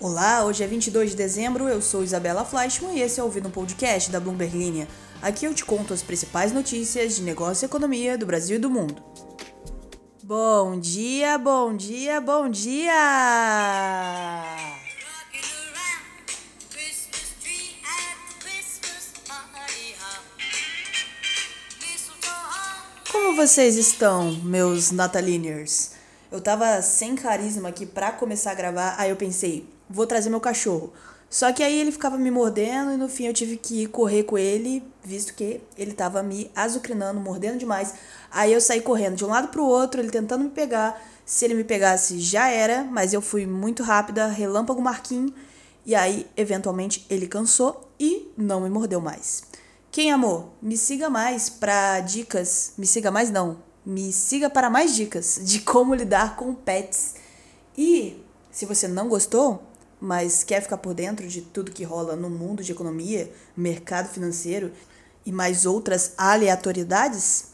Olá, hoje é 22 de dezembro, eu sou Isabela Fleischmann e esse é o Ouvindo Podcast da Bloomberg Linha. Aqui eu te conto as principais notícias de negócio e economia do Brasil e do mundo. Bom dia, bom dia, bom dia! Como vocês estão, meus Nataliniers? Eu tava sem carisma aqui pra começar a gravar, aí eu pensei, vou trazer meu cachorro. Só que aí ele ficava me mordendo e no fim eu tive que correr com ele, visto que ele tava me azucrinando, mordendo demais. Aí eu saí correndo de um lado pro outro, ele tentando me pegar. Se ele me pegasse, já era, mas eu fui muito rápida, relâmpago Marquinho. E aí, eventualmente, ele cansou e não me mordeu mais. Quem amou? Me siga mais para dicas. Me siga mais não. Me siga para mais dicas de como lidar com pets. E se você não gostou, mas quer ficar por dentro de tudo que rola no mundo de economia, mercado financeiro e mais outras aleatoriedades,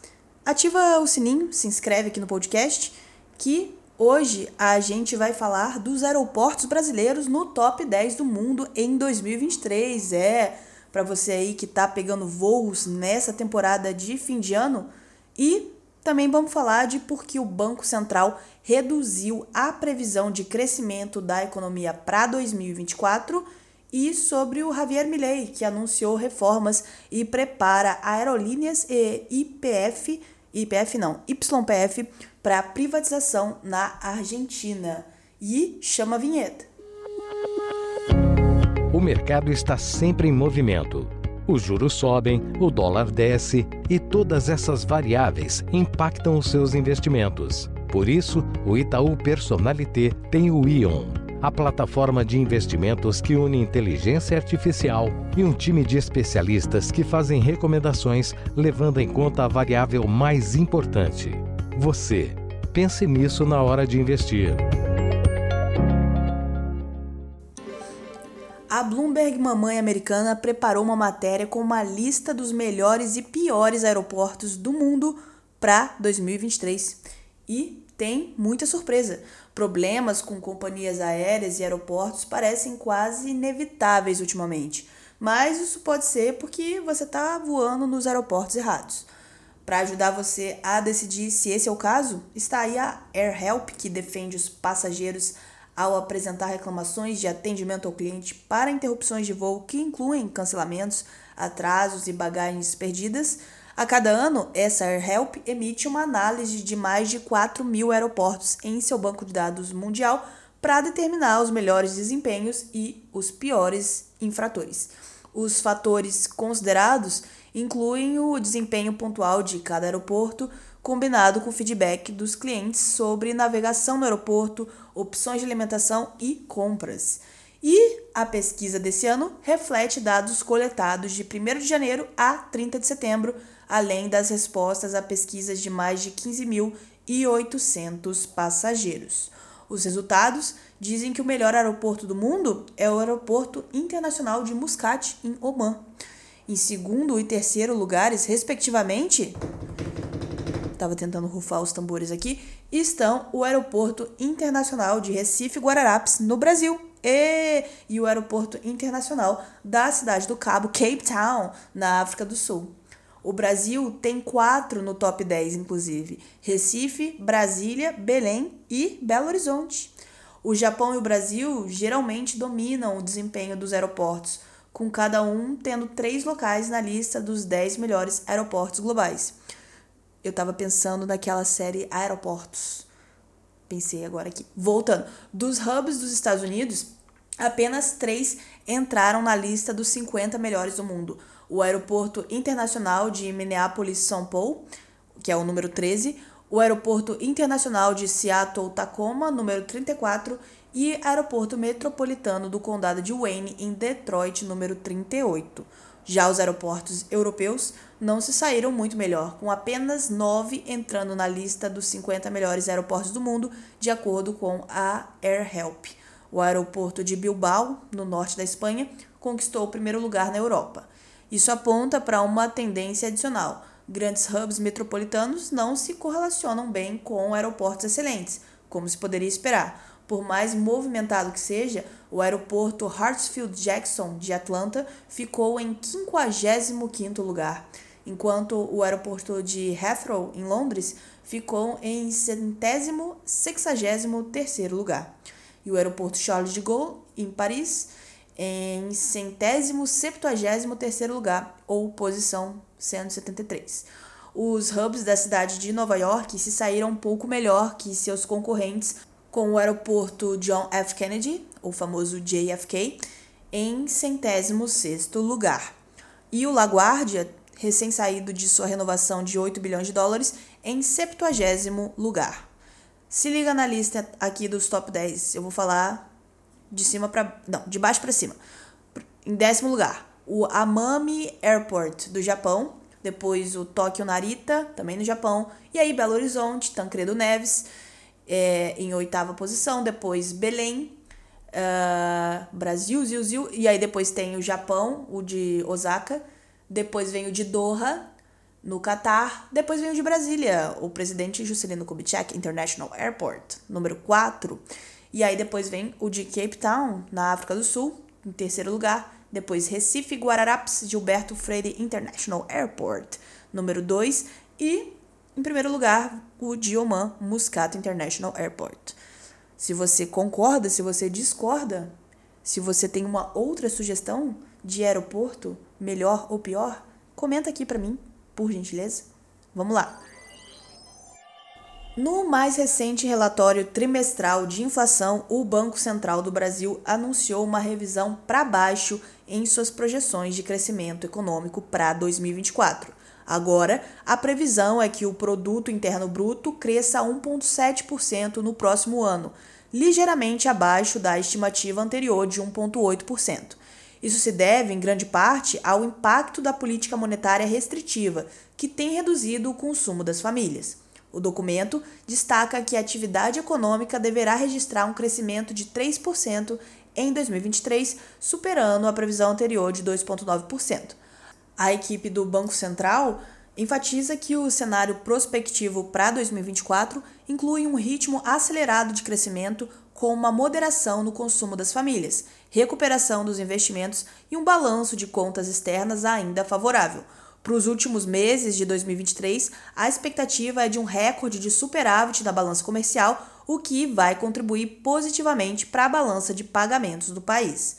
ativa o sininho, se inscreve aqui no podcast, que hoje a gente vai falar dos aeroportos brasileiros no top 10 do mundo em 2023. É, para você aí que tá pegando voos nessa temporada de fim de ano e também vamos falar de por que o Banco Central reduziu a previsão de crescimento da economia para 2024 e sobre o Javier Milei, que anunciou reformas e prepara aerolíneas e IPF, IPF não, YPF para privatização na Argentina. E chama a vinheta. O mercado está sempre em movimento os juros sobem, o dólar desce e todas essas variáveis impactam os seus investimentos. Por isso, o Itaú Personalité tem o Ion, a plataforma de investimentos que une inteligência artificial e um time de especialistas que fazem recomendações levando em conta a variável mais importante: você. Pense nisso na hora de investir. A Bloomberg Mamãe Americana preparou uma matéria com uma lista dos melhores e piores aeroportos do mundo para 2023. E tem muita surpresa. Problemas com companhias aéreas e aeroportos parecem quase inevitáveis ultimamente. Mas isso pode ser porque você está voando nos aeroportos errados. Para ajudar você a decidir se esse é o caso, está aí a AirHelp, que defende os passageiros ao apresentar reclamações de atendimento ao cliente para interrupções de voo que incluem cancelamentos, atrasos e bagagens perdidas. A cada ano, essa AirHelp emite uma análise de mais de 4 mil aeroportos em seu banco de dados mundial para determinar os melhores desempenhos e os piores infratores. Os fatores considerados incluem o desempenho pontual de cada aeroporto, combinado com feedback dos clientes sobre navegação no aeroporto, opções de alimentação e compras. E a pesquisa desse ano reflete dados coletados de 1 de janeiro a 30 de setembro, além das respostas a pesquisas de mais de 15.800 passageiros. Os resultados dizem que o melhor aeroporto do mundo é o Aeroporto Internacional de Muscat, em Oman. Em segundo e terceiro lugares, respectivamente, estava tentando rufar os tambores aqui, estão o Aeroporto Internacional de Recife Guararapes, no Brasil, e, e o Aeroporto Internacional da cidade do Cabo, Cape Town, na África do Sul. O Brasil tem quatro no top 10, inclusive: Recife, Brasília, Belém e Belo Horizonte. O Japão e o Brasil geralmente dominam o desempenho dos aeroportos, com cada um tendo três locais na lista dos 10 melhores aeroportos globais eu tava pensando naquela série Aeroportos. Pensei agora aqui. Voltando. Dos hubs dos Estados Unidos, apenas três entraram na lista dos 50 melhores do mundo. O Aeroporto Internacional de Minneapolis-São Paulo, que é o número 13, o Aeroporto Internacional de Seattle-Tacoma, número 34, e Aeroporto Metropolitano do Condado de Wayne, em Detroit, número 38. Já os aeroportos europeus não se saíram muito melhor, com apenas nove entrando na lista dos 50 melhores aeroportos do mundo, de acordo com a AirHelp. O aeroporto de Bilbao, no norte da Espanha, conquistou o primeiro lugar na Europa. Isso aponta para uma tendência adicional. Grandes hubs metropolitanos não se correlacionam bem com aeroportos excelentes, como se poderia esperar. por mais movimentado que seja, o aeroporto Hartsfield-Jackson de Atlanta ficou em 55º lugar, enquanto o aeroporto de Heathrow, em Londres, ficou em centésimo sexagésimo terceiro lugar. E o aeroporto Charles de Gaulle, em Paris, em centésimo septuagésimo terceiro lugar, ou posição 173. Os hubs da cidade de Nova York se saíram um pouco melhor que seus concorrentes, com o aeroporto John F. Kennedy, o famoso JFK, em centésimo sexto lugar. E o LaGuardia, recém-saído de sua renovação de 8 bilhões de dólares, em 70 lugar. Se liga na lista aqui dos top 10. Eu vou falar de cima para não, de baixo para cima. Em décimo lugar, o Amami Airport do Japão, depois o Tokyo Narita, também no Japão, e aí Belo Horizonte, Tancredo Neves, é, em oitava posição, depois Belém, uh, Brasil, Zil, Zil, e aí depois tem o Japão, o de Osaka, depois vem o de Doha, no Catar. Depois vem o de Brasília, o presidente Juscelino Kubitschek International Airport, número 4. E aí depois vem o de Cape Town, na África do Sul, em terceiro lugar. Depois Recife Guararapes Gilberto Freire International Airport, número 2. E em primeiro lugar, o de Oman Muscat International Airport. Se você concorda, se você discorda, se você tem uma outra sugestão de aeroporto, melhor ou pior, comenta aqui para mim por gentileza? Vamos lá. No mais recente relatório trimestral de inflação, o Banco Central do Brasil anunciou uma revisão para baixo em suas projeções de crescimento econômico para 2024. Agora, a previsão é que o produto interno bruto cresça 1.7% no próximo ano, ligeiramente abaixo da estimativa anterior de 1.8%. Isso se deve, em grande parte, ao impacto da política monetária restritiva, que tem reduzido o consumo das famílias. O documento destaca que a atividade econômica deverá registrar um crescimento de 3% em 2023, superando a previsão anterior de 2,9%. A equipe do Banco Central enfatiza que o cenário prospectivo para 2024 inclui um ritmo acelerado de crescimento com uma moderação no consumo das famílias, recuperação dos investimentos e um balanço de contas externas ainda favorável. Para os últimos meses de 2023, a expectativa é de um recorde de superávit na balança comercial, o que vai contribuir positivamente para a balança de pagamentos do país.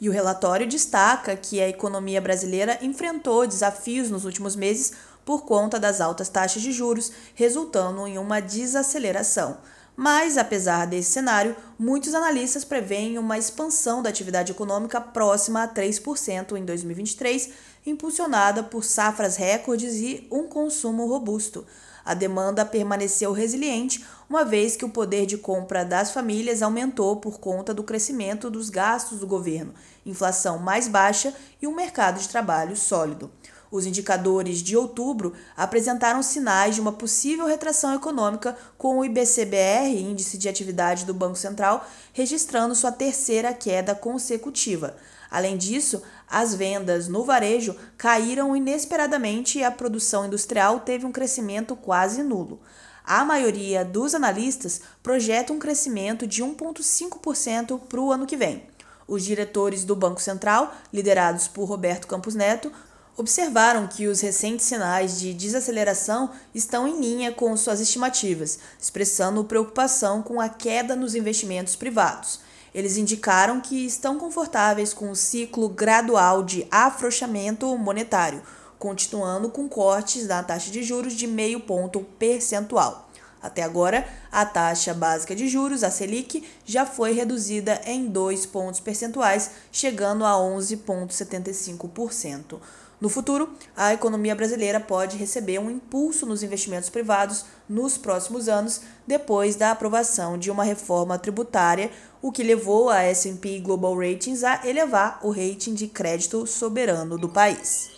E o relatório destaca que a economia brasileira enfrentou desafios nos últimos meses por conta das altas taxas de juros, resultando em uma desaceleração. Mas, apesar desse cenário, muitos analistas preveem uma expansão da atividade econômica próxima a 3% em 2023, impulsionada por safras recordes e um consumo robusto. A demanda permaneceu resiliente, uma vez que o poder de compra das famílias aumentou por conta do crescimento dos gastos do governo, inflação mais baixa e um mercado de trabalho sólido. Os indicadores de outubro apresentaram sinais de uma possível retração econômica, com o IBCBR, Índice de Atividade do Banco Central, registrando sua terceira queda consecutiva. Além disso, as vendas no varejo caíram inesperadamente e a produção industrial teve um crescimento quase nulo. A maioria dos analistas projeta um crescimento de 1,5% para o ano que vem. Os diretores do Banco Central, liderados por Roberto Campos Neto, observaram que os recentes sinais de desaceleração estão em linha com suas estimativas, expressando preocupação com a queda nos investimentos privados. Eles indicaram que estão confortáveis com o ciclo gradual de afrouxamento monetário, continuando com cortes na taxa de juros de meio ponto percentual. Até agora, a taxa básica de juros, a Selic, já foi reduzida em 2 pontos percentuais, chegando a 11,75%. No futuro, a economia brasileira pode receber um impulso nos investimentos privados nos próximos anos, depois da aprovação de uma reforma tributária, o que levou a S&P Global Ratings a elevar o rating de crédito soberano do país.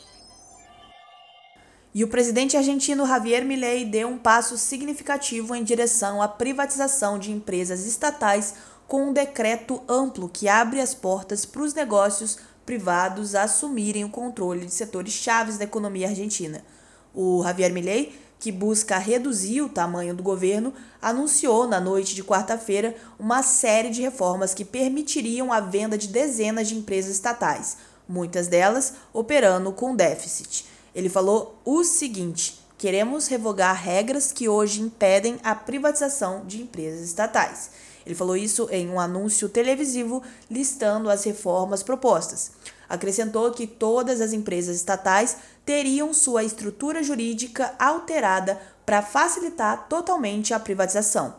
E o presidente argentino Javier Milei deu um passo significativo em direção à privatização de empresas estatais com um decreto amplo que abre as portas para os negócios privados a assumirem o controle de setores chaves da economia argentina. O Javier Milei que busca reduzir o tamanho do governo, anunciou na noite de quarta-feira uma série de reformas que permitiriam a venda de dezenas de empresas estatais, muitas delas operando com déficit. Ele falou o seguinte: queremos revogar regras que hoje impedem a privatização de empresas estatais. Ele falou isso em um anúncio televisivo listando as reformas propostas. Acrescentou que todas as empresas estatais teriam sua estrutura jurídica alterada para facilitar totalmente a privatização.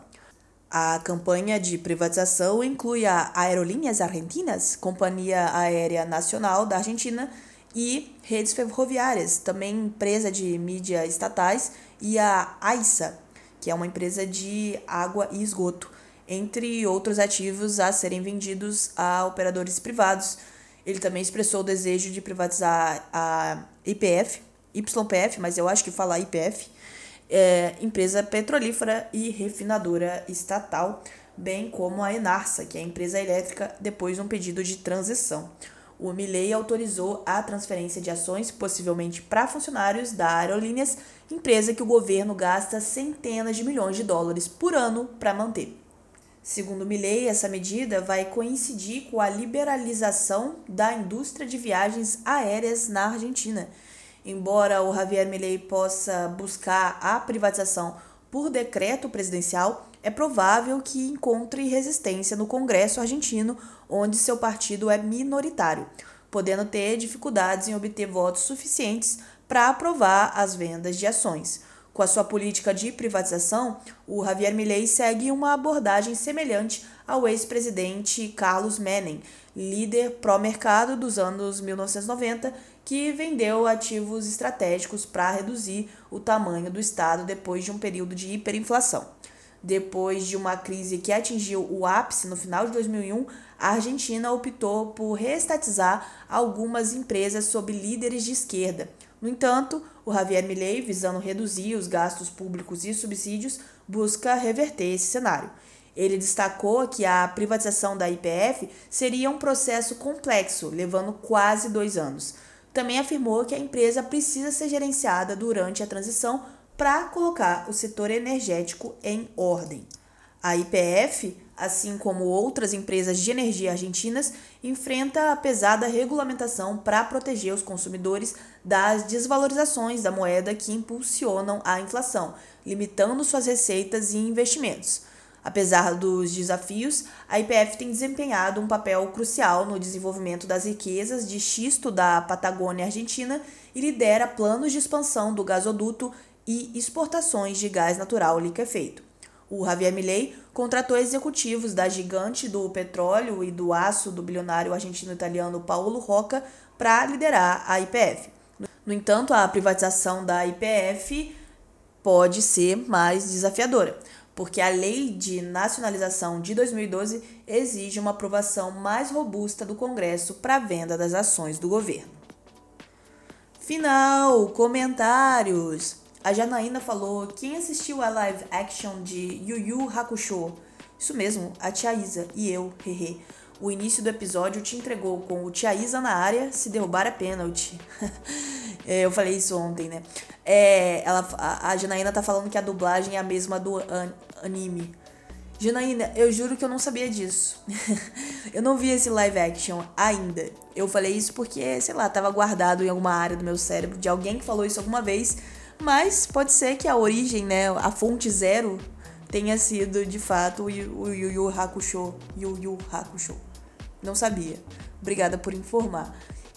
A campanha de privatização inclui a Aerolíneas Argentinas, Companhia Aérea Nacional da Argentina, e redes ferroviárias, também empresa de mídia estatais, e a AISA, que é uma empresa de água e esgoto, entre outros ativos a serem vendidos a operadores privados ele também expressou o desejo de privatizar a IPF, YPF, mas eu acho que falar IPF, é, empresa petrolífera e refinadora estatal, bem como a Enarsa, que é a empresa elétrica, depois de um pedido de transição. O Milley autorizou a transferência de ações, possivelmente para funcionários da Aerolíneas, empresa que o governo gasta centenas de milhões de dólares por ano para manter. Segundo Milley, essa medida vai coincidir com a liberalização da indústria de viagens aéreas na Argentina. Embora o Javier Milley possa buscar a privatização por decreto presidencial, é provável que encontre resistência no Congresso argentino, onde seu partido é minoritário, podendo ter dificuldades em obter votos suficientes para aprovar as vendas de ações. Com a sua política de privatização, o Javier Milei segue uma abordagem semelhante ao ex-presidente Carlos Menem, líder pró-mercado dos anos 1990, que vendeu ativos estratégicos para reduzir o tamanho do Estado depois de um período de hiperinflação. Depois de uma crise que atingiu o ápice no final de 2001, a Argentina optou por reestatizar algumas empresas sob líderes de esquerda, no entanto, o Javier Milei, visando reduzir os gastos públicos e subsídios, busca reverter esse cenário. Ele destacou que a privatização da IPF seria um processo complexo, levando quase dois anos. Também afirmou que a empresa precisa ser gerenciada durante a transição para colocar o setor energético em ordem. A IPF assim como outras empresas de energia argentinas, enfrenta a pesada regulamentação para proteger os consumidores das desvalorizações da moeda que impulsionam a inflação, limitando suas receitas e investimentos. Apesar dos desafios, a IPF tem desempenhado um papel crucial no desenvolvimento das riquezas de xisto da Patagônia Argentina e lidera planos de expansão do gasoduto e exportações de gás natural liquefeito. O Javier Milei contratou executivos da gigante do petróleo e do aço do bilionário argentino-italiano Paulo Roca para liderar a IPF. No entanto, a privatização da IPF pode ser mais desafiadora, porque a lei de nacionalização de 2012 exige uma aprovação mais robusta do Congresso para a venda das ações do governo. Final, comentários. A Janaína falou: quem assistiu a live action de Yu Yu Hakusho? Isso mesmo, a Tia Isa e eu, hehe. O início do episódio te entregou com o Tia Isa na área, se derrubar é pênalti. É, eu falei isso ontem, né? É, ela, a, a Janaína tá falando que a dublagem é a mesma do an, anime. Janaína, eu juro que eu não sabia disso. eu não vi esse live action ainda. Eu falei isso porque, sei lá, tava guardado em alguma área do meu cérebro de alguém que falou isso alguma vez mas pode ser que a origem, né, a fonte zero, tenha sido de fato o Yu Yu Hakusho. Yu Yu Hakusho. Não sabia. Obrigada por informar.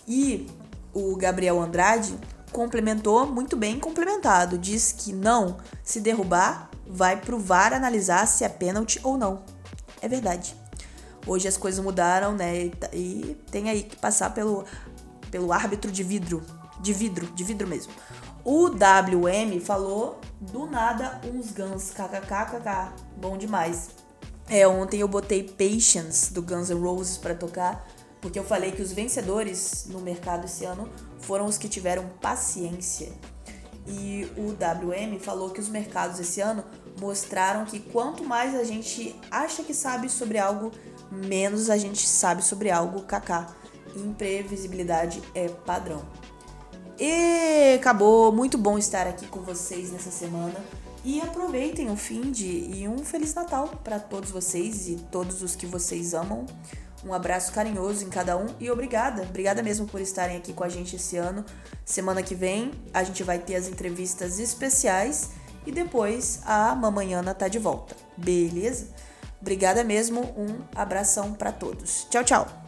E o Gabriel Andrade complementou muito bem complementado. Diz que não, se derrubar, vai pro VAR analisar se é pênalti ou não. É verdade. Hoje as coisas mudaram, né? E tem aí que passar pelo, pelo árbitro de vidro. De vidro, de vidro mesmo. O WM falou do nada uns Guns kkkk, bom demais. É, ontem eu botei Patience do Guns N' Roses para tocar, porque eu falei que os vencedores no mercado esse ano foram os que tiveram paciência. E o WM falou que os mercados esse ano mostraram que quanto mais a gente acha que sabe sobre algo, menos a gente sabe sobre algo, kaká. Imprevisibilidade é padrão. E acabou. Muito bom estar aqui com vocês nessa semana. E aproveitem o fim de e um feliz Natal para todos vocês e todos os que vocês amam. Um abraço carinhoso em cada um e obrigada, obrigada mesmo por estarem aqui com a gente esse ano. Semana que vem a gente vai ter as entrevistas especiais e depois a Mamanhana tá de volta. Beleza? Obrigada mesmo, um abração para todos. Tchau, tchau.